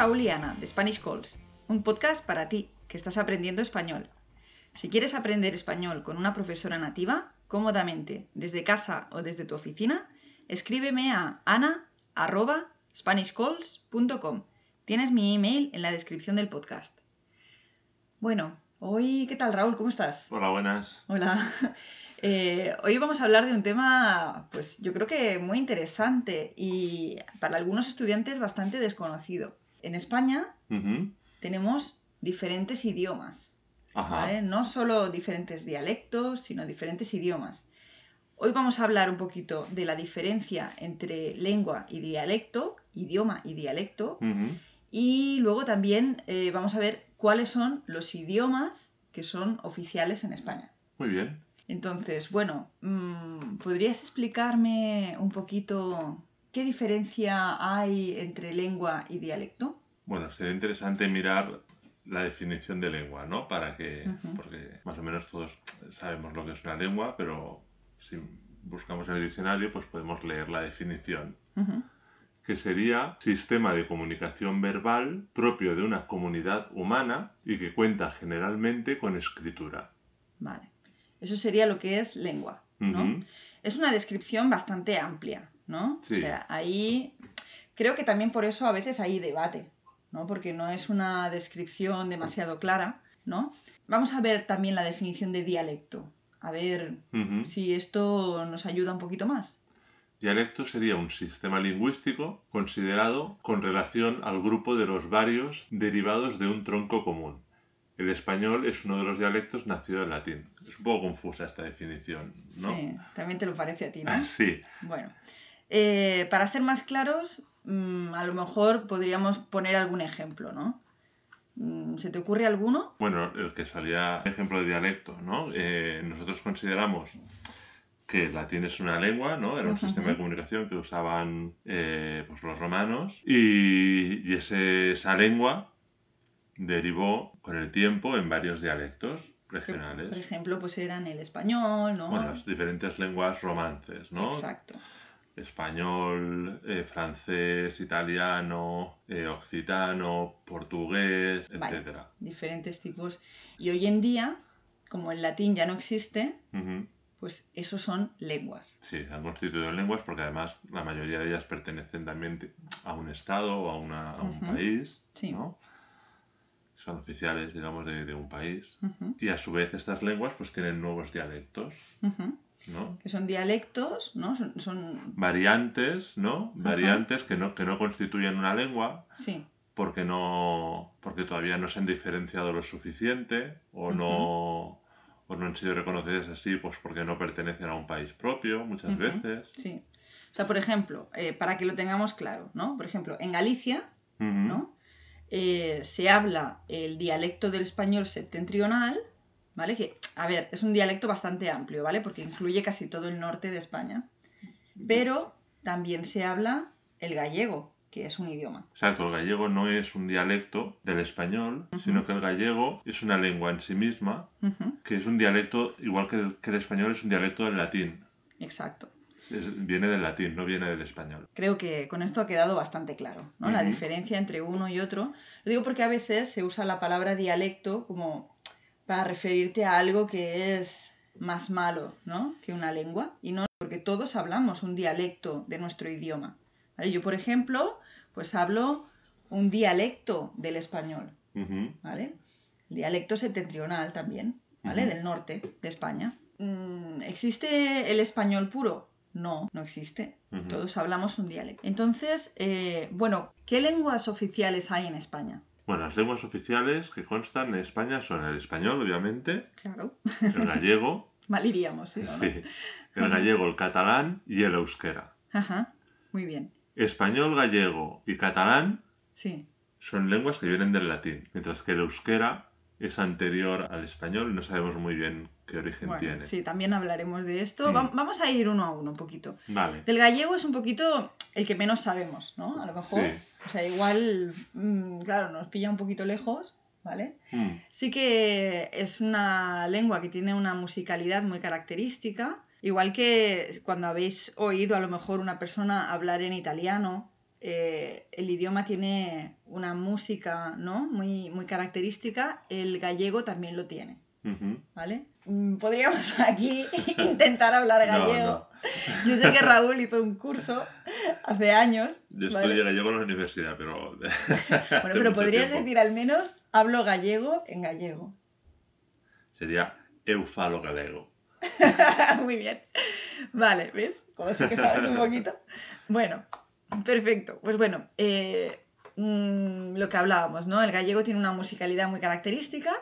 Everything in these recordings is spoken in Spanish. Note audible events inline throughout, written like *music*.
Raúl y Ana de Spanish Calls, un podcast para ti que estás aprendiendo español. Si quieres aprender español con una profesora nativa, cómodamente, desde casa o desde tu oficina, escríbeme a ana.spanishcalls.com. Tienes mi email en la descripción del podcast. Bueno, hoy, ¿qué tal Raúl? ¿Cómo estás? Hola, buenas. Hola. *laughs* Eh, hoy vamos a hablar de un tema, pues yo creo que muy interesante y para algunos estudiantes bastante desconocido. En España tenemos diferentes idiomas, Ajá. ¿vale? No solo diferentes dialectos, sino diferentes idiomas. Hoy vamos a hablar un poquito de la diferencia entre lengua y dialecto, idioma y dialecto, y luego también eh, vamos a ver cuáles son los idiomas que son oficiales en España. Muy bien. Entonces, bueno, mm, ¿podrías explicarme un poquito qué diferencia hay entre lengua y dialecto? Bueno, sería interesante mirar la definición de lengua, ¿no? Para que, porque más o menos todos sabemos lo que es una lengua, pero si buscamos en el diccionario, pues podemos leer la definición, que sería sistema de comunicación verbal propio de una comunidad humana y que cuenta generalmente con escritura. Vale. Eso sería lo que es lengua, ¿no? Es una descripción bastante amplia, ¿no? Sí. O sea, ahí creo que también por eso a veces hay debate, ¿no? Porque no es una descripción demasiado clara, ¿no? Vamos a ver también la definición de dialecto. A ver si esto nos ayuda un poquito más. Dialecto sería un sistema lingüístico considerado con relación al grupo de los varios derivados de un tronco común. El español es uno de los dialectos nacido del latín. Es un poco confusa esta definición, ¿no? Sí, también te lo parece a ti, ¿no? *laughs* Sí. Bueno, eh, para ser más claros, mm, a lo mejor podríamos poner algún ejemplo, ¿no? Mm, ¿Se te ocurre alguno? Bueno, el que salía ejemplo de dialecto, ¿no? Eh, nosotros consideramos que el latín es una lengua, ¿no? Era un sistema de comunicación que usaban eh, pues los romanos y, y ese- esa lengua derivó con el tiempo en varios dialectos regionales. Por ejemplo, pues eran el español, ¿no? Bueno, las diferentes lenguas romances, ¿no? Exacto. Español, eh, francés, italiano, eh, occitano, portugués, Vale. etcétera. Diferentes tipos. Y hoy en día, como el latín ya no existe, pues esos son lenguas. Sí, han constituido en lenguas porque además la mayoría de ellas pertenecen también a un estado o a, una- a un país, Sí. ¿no? Son oficiales, digamos, de, de un país. Y a su vez estas lenguas pues tienen nuevos dialectos. ¿No? Que son dialectos, ¿no? Son, son- Variantes, ¿no? Variantes que no, que no constituyen una lengua, Sí, porque no porque todavía no se han diferenciado lo suficiente o no o no han sido reconocidas así pues porque no pertenecen a un país propio muchas Ujú. veces sí. O sea, por ejemplo, eh, para que lo tengamos claro, ¿no? Por ejemplo, en Galicia. ¿no? Eh, se habla el dialecto del español septentrional, ¿vale? Que, a ver, es un dialecto bastante amplio, ¿vale? Porque incluye casi todo el norte de España. Pero también se habla el gallego, que es un idioma. Exacto, el gallego no es un dialecto del español, sino que el gallego es una lengua en sí misma, que es un dialecto, igual que el, que el español es un dialecto del latín. Exacto. Es- viene del latín, no viene del español. Creo que con esto ha quedado bastante claro, ¿no? La diferencia entre uno y otro. Lo digo porque a veces se usa la palabra dialecto como para referirte a algo que es más malo, ¿no? Que una lengua. Y no porque todos hablamos un dialecto de nuestro idioma. ¿vale? Yo, por ejemplo, pues hablo un dialecto del español. ¿vale? El dialecto septentrional también, ¿vale? Del norte de España. Mm, ¿Existe el español puro? No, no existe. Todos hablamos un dialecto. Entonces, eh, bueno, ¿qué lenguas oficiales hay en España? Bueno, las lenguas oficiales que constan en España son el español, obviamente, Claro. el gallego, *laughs* Mal iríamos, ¿sí? o no? sí, el gallego, el catalán y el euskera. Ajá. Muy bien. Español, gallego y catalán Sí. son lenguas que vienen del latín, mientras que el euskera es anterior al español y no sabemos muy bien qué origen Bueno, tiene. sí, también hablaremos de esto. Mm. Va- vamos a ir uno a uno un poquito. Vale. Del gallego es un poquito el que menos sabemos, ¿no? A lo mejor. Sí. O sea, igual, mm, claro, nos pilla un poquito lejos, ¿vale? Mm, Sí que es una lengua que tiene una musicalidad muy característica, igual que cuando habéis oído a lo mejor una persona hablar en italiano, eh, el idioma tiene una música ¿no? muy, muy característica, el gallego también lo tiene. ¿Vale? Mm, Podríamos *laughs* aquí intentar hablar No, gallego. *laughs* Yo sé que Raúl hizo un curso hace años. Yo ¿vale? estudié gallego en la universidad, pero... *laughs* Bueno, pero podrías decir al menos hablo gallego en gallego. Sería eufalo galego. *laughs* Muy bien. Vale, ¿ves? Como sí que sabes un poquito. Bueno, perfecto. Pues bueno, eh, mm, lo que hablábamos, ¿no? El gallego tiene una musicalidad muy característica.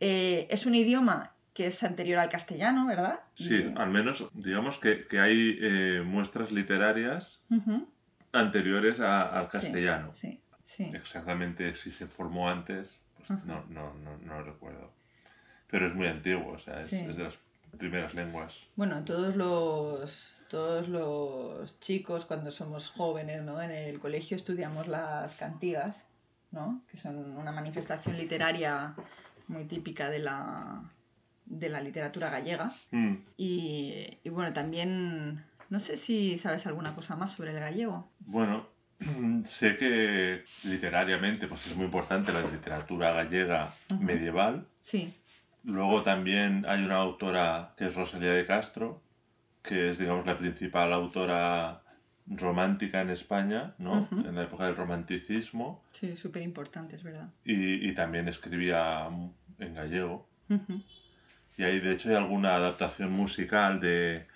Eh, es un idioma que es anterior al castellano, ¿verdad? Sí, Y- al menos digamos que, que hay eh, muestras literarias anteriores a- al castellano. Sí, sí. Exactamente si se formó antes, pues Ajá. no, no, no, no lo recuerdo. Pero es muy antiguo, o sea, es, Sí. es de las primeras lenguas. Bueno, todos los, todos los chicos cuando somos jóvenes, ¿no? En el colegio estudiamos las cantigas, ¿no? Que son una manifestación literaria muy típica de la, de la literatura gallega. Mm, Y, y bueno, también, no sé si sabes alguna cosa más sobre el gallego. Bueno, *clears throat* sé que literariamente pues es muy importante la literatura gallega medieval. Sí, Luego también hay una autora que es Rosalía de Castro, que es, digamos, la principal autora romántica en España, ¿no? En la época del romanticismo. sí, súper importante, es verdad. Y, y también escribía en gallego. Y hay, de hecho, hay alguna adaptación musical de,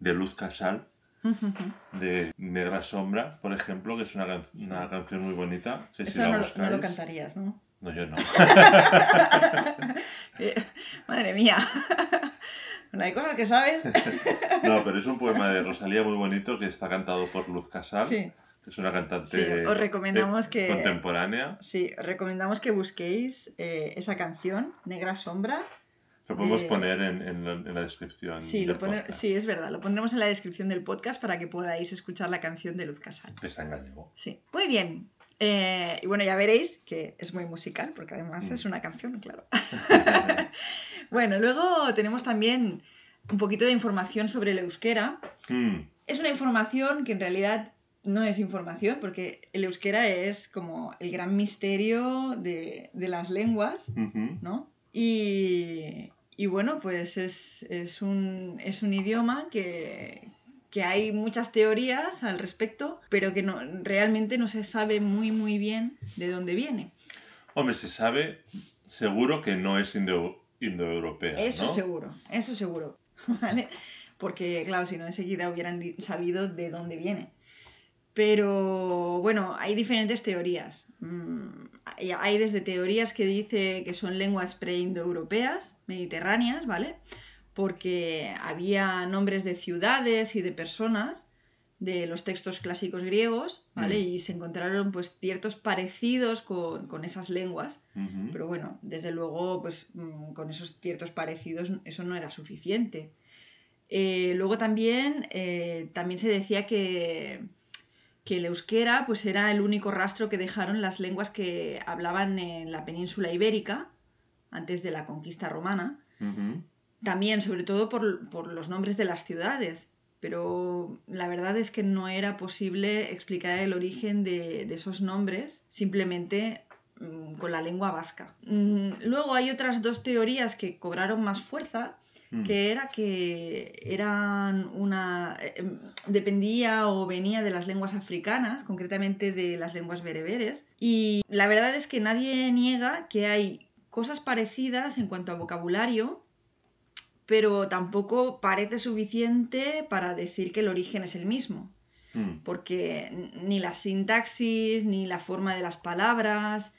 de Luz Casal, *laughs* de Negra Sombra, por ejemplo, que es una, can- una canción muy bonita. Que si la no, lo- no buscáis... lo cantarías, ¿no? No, yo no. *laughs* Eh, Madre mía. *laughs* Bueno, hay cosas que sabes. No, pero es un poema de Rosalía muy bonito que está cantado por Luz Casal, Sí. que es una cantante Sí, os recomendamos eh, que- contemporánea. Sí, os recomendamos que busquéis eh, esa canción, Negra Sombra. Lo podemos Eh, poner en, en la, en la descripción. Sí, del lo pone- sí, es verdad, lo pondremos en la descripción del podcast para que podáis escuchar la canción de Luz Casal. Gallego. Sí, muy bien. Eh, y bueno, ya veréis que es muy musical, porque además Mm. es una canción, claro. *laughs* bueno, luego tenemos también un poquito de información sobre el euskera. Mm, Es una información que en realidad no es información, porque el euskera es como el gran misterio de, de las lenguas, ujú. ¿no? Y, y bueno, pues es, es un, es un idioma que, que hay muchas teorías al respecto, pero que no, realmente no se sabe muy muy bien de dónde viene. Hombre, se sabe seguro que no es indo- indoeuropea. Eso ¿no? seguro, eso seguro, *laughs* ¿vale? Porque claro, si no enseguida hubieran sabido de dónde viene. Pero bueno, hay diferentes teorías. Mm, hay- desde teorías que dice que son lenguas preindoeuropeas, mediterráneas, ¿vale? Porque había nombres de ciudades y de personas de los textos clásicos griegos, ¿vale? Mm. Y se encontraron pues ciertos parecidos con, con esas lenguas. Pero bueno, desde luego, pues mm, con esos ciertos parecidos eso no era suficiente. Eh, luego también, eh, también se decía que, que el euskera pues era el único rastro que dejaron las lenguas que hablaban en la península ibérica antes de la conquista romana. También, sobre todo por, por los nombres de las ciudades. Pero la verdad es que no era posible explicar el origen de, de esos nombres simplemente mm, con la lengua vasca. Mm, Luego hay otras dos teorías que cobraron más fuerza, Mm. que era que eran una eh, em, dependía o venía de las lenguas africanas, concretamente de las lenguas bereberes, y la verdad es que nadie niega que hay cosas parecidas en cuanto a vocabulario, pero tampoco parece suficiente para decir que el origen es el mismo Mm. porque ni la sintaxis, ni la forma de las palabras,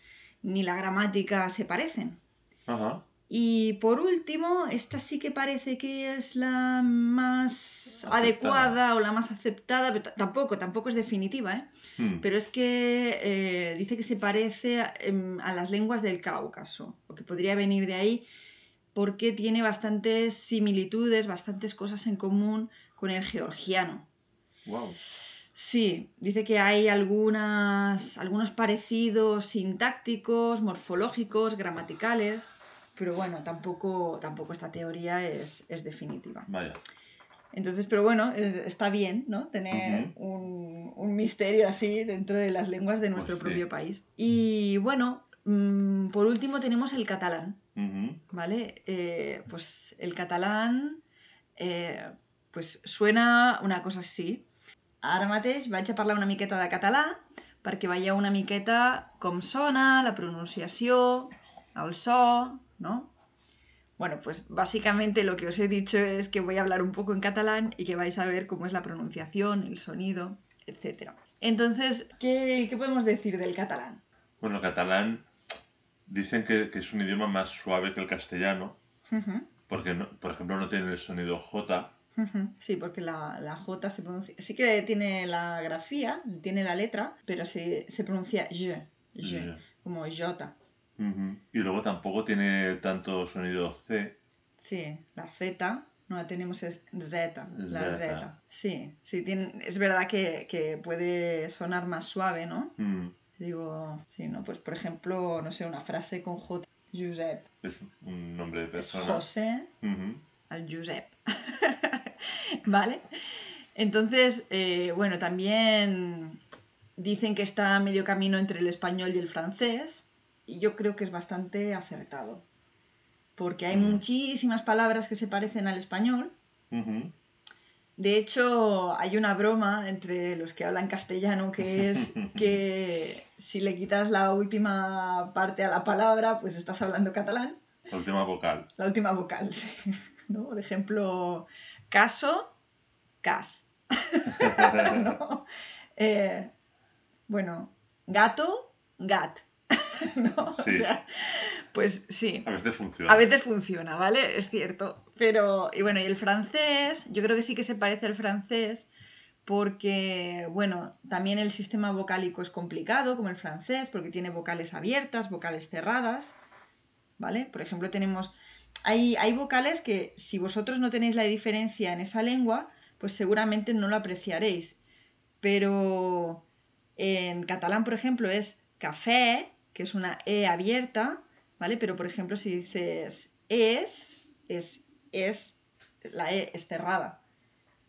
ni la gramática se parecen. Ajá. Y por último, esta sí que parece que es la más Aceptada. adecuada o la más aceptada, pero tampoco, tampoco es definitiva, ¿eh? Mm. Pero es que eh, dice que se parece a, em, a las lenguas del Cáucaso, o que podría venir de ahí, porque tiene bastantes similitudes, bastantes cosas en común con el georgiano. Wow. Sí, dice que hay algunas, algunos parecidos sintácticos, morfológicos, gramaticales, pero bueno, tampoco, tampoco esta teoría es, es definitiva. Vaya. Entonces, pero bueno, es- está bien, ¿no? Tener un, un misterio así dentro de las lenguas de nuestro Pues sí. propio país. Y bueno, mm, por último tenemos el catalán. ¿vale? Eh, pues el catalán, eh, pues suena una cosa així. Ara mateix vaig a parlar una miqueta de català perquè veieu una miqueta com sona, la pronunciació, el so, ¿no? Bueno, pues básicamente lo que os he dicho es que voy a hablar un poco en catalán y que vais a ver cómo es la pronunciación, el sonido, etc. Entonces, ¿qué, qué podemos decir del catalán? Bueno, el catalán dicen que, que es un idioma más suave que el castellano, porque, no- por ejemplo, no tiene el sonido J. Sí, porque la, la J se pronuncia... Sí que tiene la grafía, tiene la letra, pero se, se pronuncia J, J, como J. Y luego tampoco tiene tanto sonido C. Sí, la Z no la tenemos es Z, la Z. Sí, sí, tiene, es verdad que, que puede sonar más suave, ¿no? Mm. Digo, sí, ¿no? Pues por ejemplo, no sé, una frase con J, Josep, Es un nombre de es persona. Ujú. al Josep. *laughs* ¿Vale? Entonces, eh, bueno, también dicen que está a medio camino entre el español y el francés, yo creo que es bastante acertado, porque hay muchísimas palabras que se parecen al español. De hecho, hay una broma entre los que hablan castellano que es *laughs* que si le quitas la última parte a la palabra, pues estás hablando catalán. La última vocal. La última vocal, sí. ¿no? Por ejemplo, caso, cas. *laughs* *laughs* ¿no? Eh, bueno, gato, gat. *laughs* ¿no? Sí. O sea, pues sí. A veces funciona. A veces funciona, ¿vale? Es cierto. Pero, y bueno, y el francés, yo creo que sí que se parece al francés porque, bueno, también el sistema vocálico es complicado, como el francés, porque tiene vocales abiertas, vocales cerradas, ¿vale? Por ejemplo, tenemos... Hay, hay vocales que si vosotros no tenéis la diferencia en esa lengua, pues seguramente no lo apreciaréis. Pero en catalán, por ejemplo, es café, que es una E abierta, ¿vale? Pero, por ejemplo, si dices es, es, es, la E es cerrada.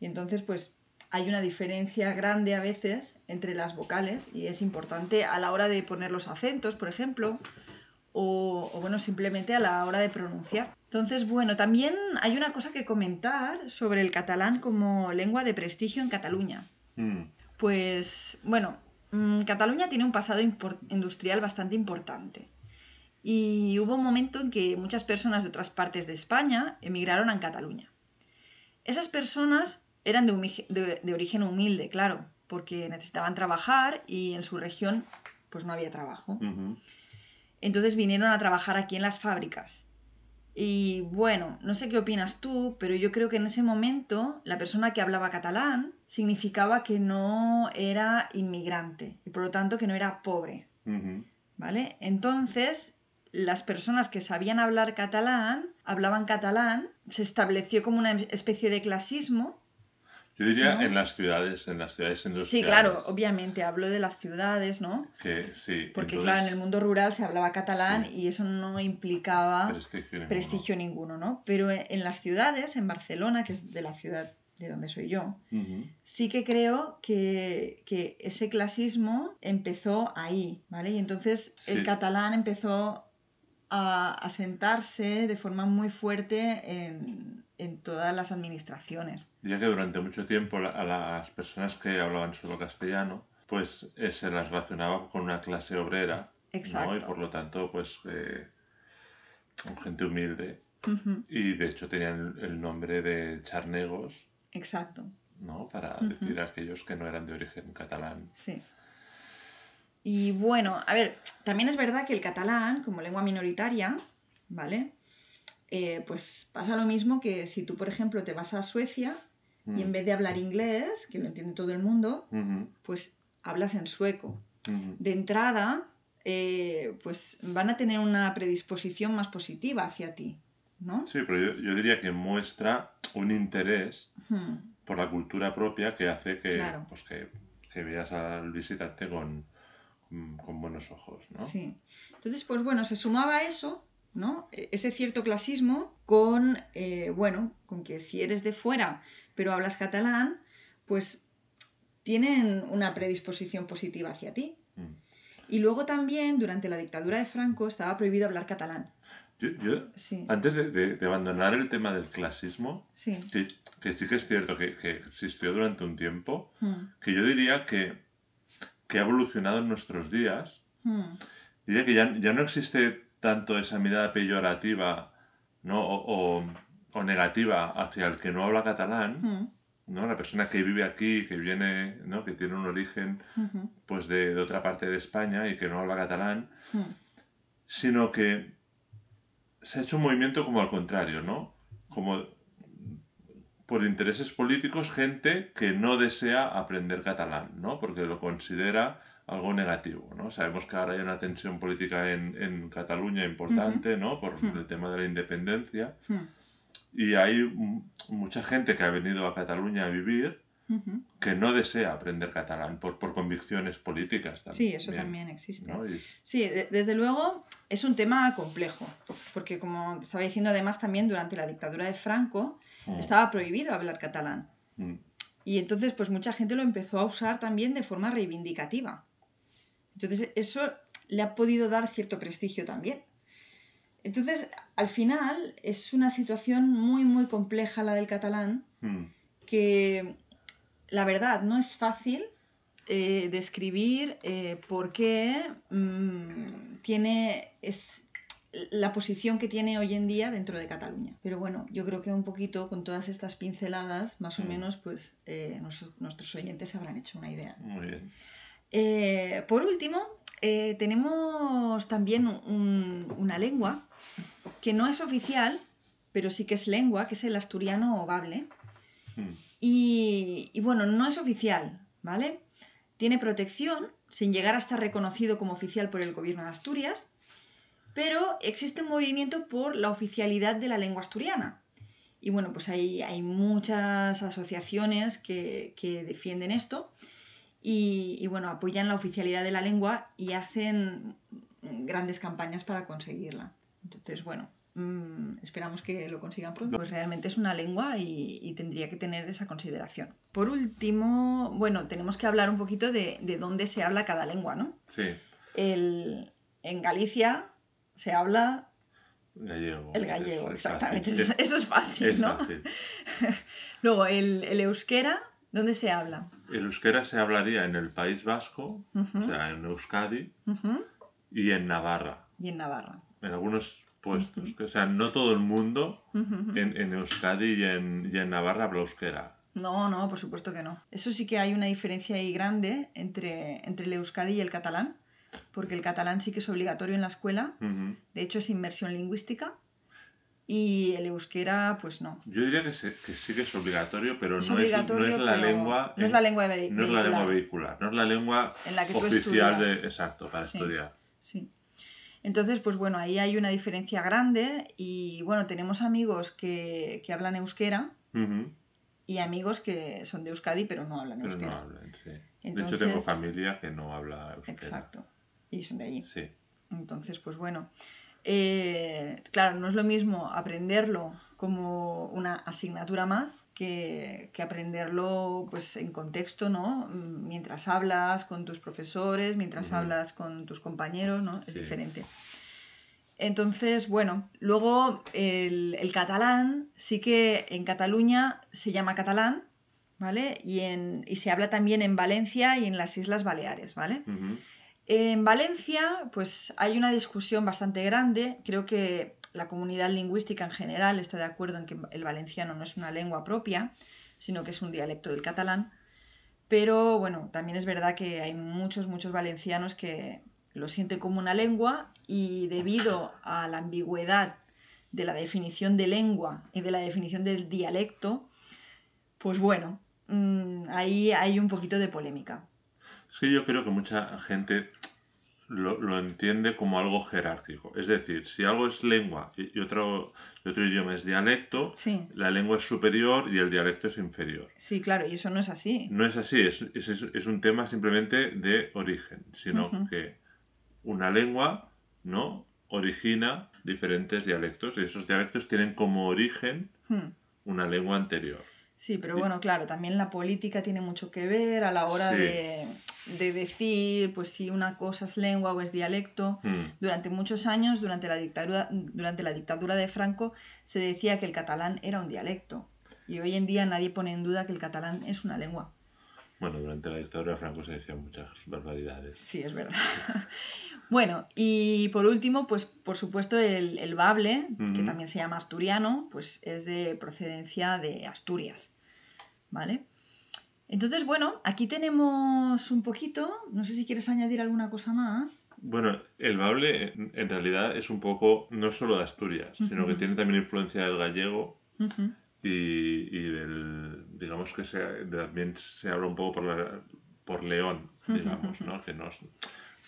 Y entonces, pues, hay una diferencia grande a veces entre las vocales y es importante a la hora de poner los acentos, por ejemplo, o, o, bueno, simplemente a la hora de pronunciar. Entonces, bueno, también hay una cosa que comentar sobre el catalán como lengua de prestigio en Cataluña. Mm. Pues, bueno, Cataluña tiene un pasado industrial bastante importante. Y hubo un momento en que muchas personas de otras partes de España emigraron a Cataluña. Esas personas eran de, humi- de- de origen humilde, claro, porque necesitaban trabajar y en su región pues no había trabajo. Entonces vinieron a trabajar aquí en las fábricas. Y bueno, no sé qué opinas tú, pero yo creo que en ese momento la persona que hablaba catalán significaba que no era inmigrante y por lo tanto que no era pobre. ¿vale? Entonces, las personas que sabían hablar catalán, hablaban catalán, se estableció como una especie de clasismo. Yo diría ¿No? en las ciudades, en las ciudades industriales. Sí, claro, obviamente hablo de las ciudades, ¿no? Que sí. Porque entonces, claro, en el mundo rural se hablaba catalán Sí. y eso no implicaba prestigio ninguno. prestigio ninguno, ¿no? Pero en, en las ciudades, en Barcelona, que es de la ciudad de donde soy yo, Ujú. sí que creo que, que ese clasismo empezó ahí, ¿vale? Y entonces el Sí. catalán empezó a, a sentarse de forma muy fuerte en, en todas las administraciones. Diría que durante mucho tiempo a las personas que hablaban solo castellano, pues eh, se las relacionaba con una clase obrera, ¿no? Y Exacto. por lo tanto, pues eh, con gente humilde. Y de hecho tenían el nombre de charnegos, Exacto, ¿no? Para decir a aquellos que no eran de origen catalán. sí. Y bueno, a ver, también es verdad que el catalán, como lengua minoritaria, ¿vale? Eh, pues pasa lo mismo que si tú, por ejemplo, te vas a Suecia y en Mm. vez de hablar inglés, que lo entiende todo el mundo, pues hablas en sueco. De entrada, eh, pues van a tener una predisposición más positiva hacia ti, ¿no? Sí, pero yo, yo diría que muestra un interés Hmm, por la cultura propia que hace que, Claro. pues que, que veas al visitante con, con, con buenos ojos, ¿no? Sí. Entonces, pues bueno, se sumaba eso, ¿no? E- Ese cierto clasismo con, eh, bueno, con que si eres de fuera pero hablas catalán, pues tienen una predisposición positiva hacia ti. Mm. Y luego también, durante la dictadura de Franco, estaba prohibido hablar catalán. Yo, yo, Sí. antes de, de- de abandonar el tema del clasismo, Sí. que, que sí que es cierto que, que existió durante un tiempo, Mm, que yo diría que, que ha evolucionado en nuestros días. mm, Diría que ya, ya no existe tanto esa mirada peyorativa ¿no? o, o- o negativa hacia el que no habla catalán, mm, ¿no? la persona que vive aquí, que viene, ¿no? que tiene un origen pues de, de otra parte de España y que no habla catalán, sino que se ha hecho un movimiento como al contrario, ¿no? Como por intereses políticos, gente que no desea aprender catalán, ¿no? Porque lo considera algo negativo, ¿no? Sabemos que ahora hay una tensión política en, en Cataluña importante, ¿no? Por Ujú. el tema de la independencia. Mm, Y hay mucha gente que ha venido a Cataluña a vivir que no desea aprender catalán por, por convicciones políticas también. Sí, eso también existe. ¿no? Y- Sí, de- desde luego es un tema complejo, porque como estaba diciendo además también durante la dictadura de Franco Mm, estaba prohibido hablar catalán. mm, Y entonces pues mucha gente lo empezó a usar también de forma reivindicativa. Entonces eso le ha podido dar cierto prestigio también. Entonces, al final es una situación muy, muy compleja la del catalán, mm. que la verdad no es fácil eh, describir eh, por qué mm, tiene es, la posición que tiene hoy en día dentro de Cataluña. Pero bueno, yo creo que un poquito con todas estas pinceladas, más o Mm. menos, pues eh, nos- nuestros oyentes se habrán hecho una idea. Muy bien. Eh, por último, eh, tenemos también un- una lengua que no es oficial, pero sí que es lengua, que es el asturiano o gable. Mm, Y, y bueno, no es oficial, ¿vale? Tiene protección, sin llegar a estar reconocido como oficial por el gobierno de Asturias, pero existe un movimiento por la oficialidad de la lengua asturiana. Y bueno, pues hay, hay muchas asociaciones que, que defienden esto y, y, bueno, apoyan la oficialidad de la lengua y hacen grandes campañas para conseguirla. Entonces, bueno, mm, esperamos que lo consigan pronto. Pues realmente es una lengua y, y tendría que tener esa consideración. Por último, bueno, tenemos que hablar un poquito de, de dónde se habla cada lengua, ¿no? Sí, El, en Galicia se habla gallego. el gallego, Es exactamente. fácil. Eso, eso es fácil, Es ¿no? fácil. *laughs* Luego, el, el euskera, ¿dónde se habla? El euskera se hablaría en el País Vasco, o sea, en Euskadi y en Navarra, Y en Navarra. en algunos puestos. O sea, no todo el mundo en, en Euskadi y en, y en Navarra habla euskera. No, no, por supuesto que no. Eso sí que hay una diferencia ahí grande entre, entre el euskadi y el catalán, porque el catalán sí que es obligatorio en la escuela, de hecho es inmersión lingüística, y el euskera, pues no. Yo diría que, se- que sí que es obligatorio, pero Es no, obligatorio, es, no es la pero lengua. no es la lengua ve- no es la lengua vehicular. vehicular, no es la lengua En la que tú oficial de. Exacto, para Sí. estudiar. Sí. Entonces, pues bueno, ahí hay una diferencia grande y bueno, tenemos amigos que, que hablan euskera Ujú. y amigos que son de Euskadi pero no hablan Pero no euskera. hablan, sí. De Entonces- hecho, tengo familia que no habla euskera. Exacto. Y son de allí. Sí. Entonces, pues bueno, eh, claro, no es lo mismo aprenderlo como una asignatura más que, que aprenderlo pues en contexto, ¿no? Mientras hablas con tus profesores, mientras hablas con tus compañeros, ¿no? Es Sí. diferente. Entonces, bueno, luego el, el catalán sí que en Cataluña se llama catalán, ¿vale? Y, en, y se habla también en Valencia y en las Islas Baleares, ¿vale? En Valencia, pues hay una discusión bastante grande. Creo que la comunidad lingüística en general está de acuerdo en que el valenciano no es una lengua propia, sino que es un dialecto del catalán. Pero bueno, también es verdad que hay muchos, muchos valencianos que lo sienten como una lengua y debido a la ambigüedad de la definición de lengua y de la definición del dialecto, pues bueno, mm, ahí hay un poquito de polémica. Sí, yo creo que mucha gente lo, lo entiende como algo jerárquico. Es decir, si algo es lengua y otro, y otro idioma es dialecto, Sí. la lengua es superior y el dialecto es inferior. Sí, claro, y eso no es así. No es así, es, es, es un tema simplemente de origen, sino que una lengua no origina diferentes dialectos y esos dialectos tienen como origen Hmm, una lengua anterior. Sí, pero bueno, claro, también la política tiene mucho que ver a la hora Sí. de, de decir, pues si una cosa es lengua o es dialecto. Mm, Durante muchos años, durante la dictadura, durante la dictadura de Franco, se decía que el catalán era un dialecto. Y hoy en día nadie pone en duda que el catalán es una lengua. Bueno, durante la dictadura Franco se decían muchas barbaridades. Sí, es verdad. *laughs* bueno, y por último, pues por supuesto el, el bable, que también se llama asturiano, pues es de procedencia de Asturias. ¿Vale? Entonces, bueno, aquí tenemos un poquito, no sé si quieres añadir alguna cosa más. Bueno, el bable en, realidad es un poco, no solo de Asturias, sino que tiene también influencia del gallego Ujú, y, y del, digamos que se, también se habla un poco por, la- por León, *laughs* digamos, ¿no? Que no,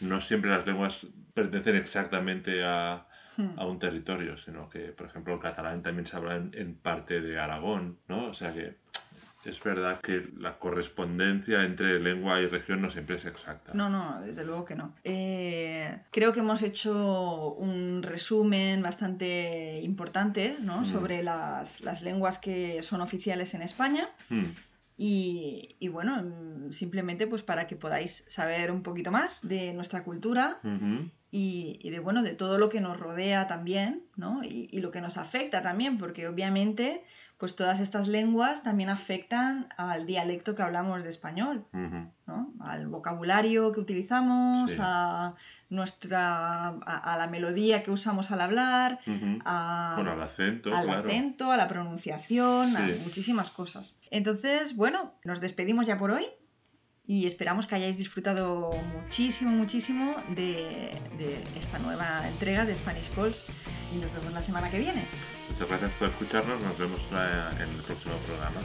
no siempre las lenguas pertenecen exactamente a, a un territorio, sino que, por ejemplo, el catalán también se habla en, en parte de Aragón, ¿no? O sea que es verdad que la correspondencia entre lengua y región no siempre es exacta. No, no, desde luego que no. Eh, creo que hemos hecho un resumen bastante importante ¿no? Mm. sobre las, las lenguas que son oficiales en España. Mm, Y, y bueno, simplemente pues para que podáis saber un poquito más de nuestra cultura y, y de bueno, de todo lo que nos rodea también, ¿no? Y, y lo que nos afecta también, porque obviamente pues todas estas lenguas también afectan al dialecto que hablamos de español. ¿no? al vocabulario que utilizamos, Sí. a nuestra a, a la melodía que usamos al hablar, a- Bueno, al acento, al claro. acento, a la pronunciación, a muchísimas cosas. Entonces, bueno, nos despedimos ya por hoy y esperamos que hayáis disfrutado muchísimo, muchísimo de, esta nueva entrega de Spanish Calls y nos vemos la semana que viene. Muchas gracias por escucharnos. Nos vemos en el próximo programa.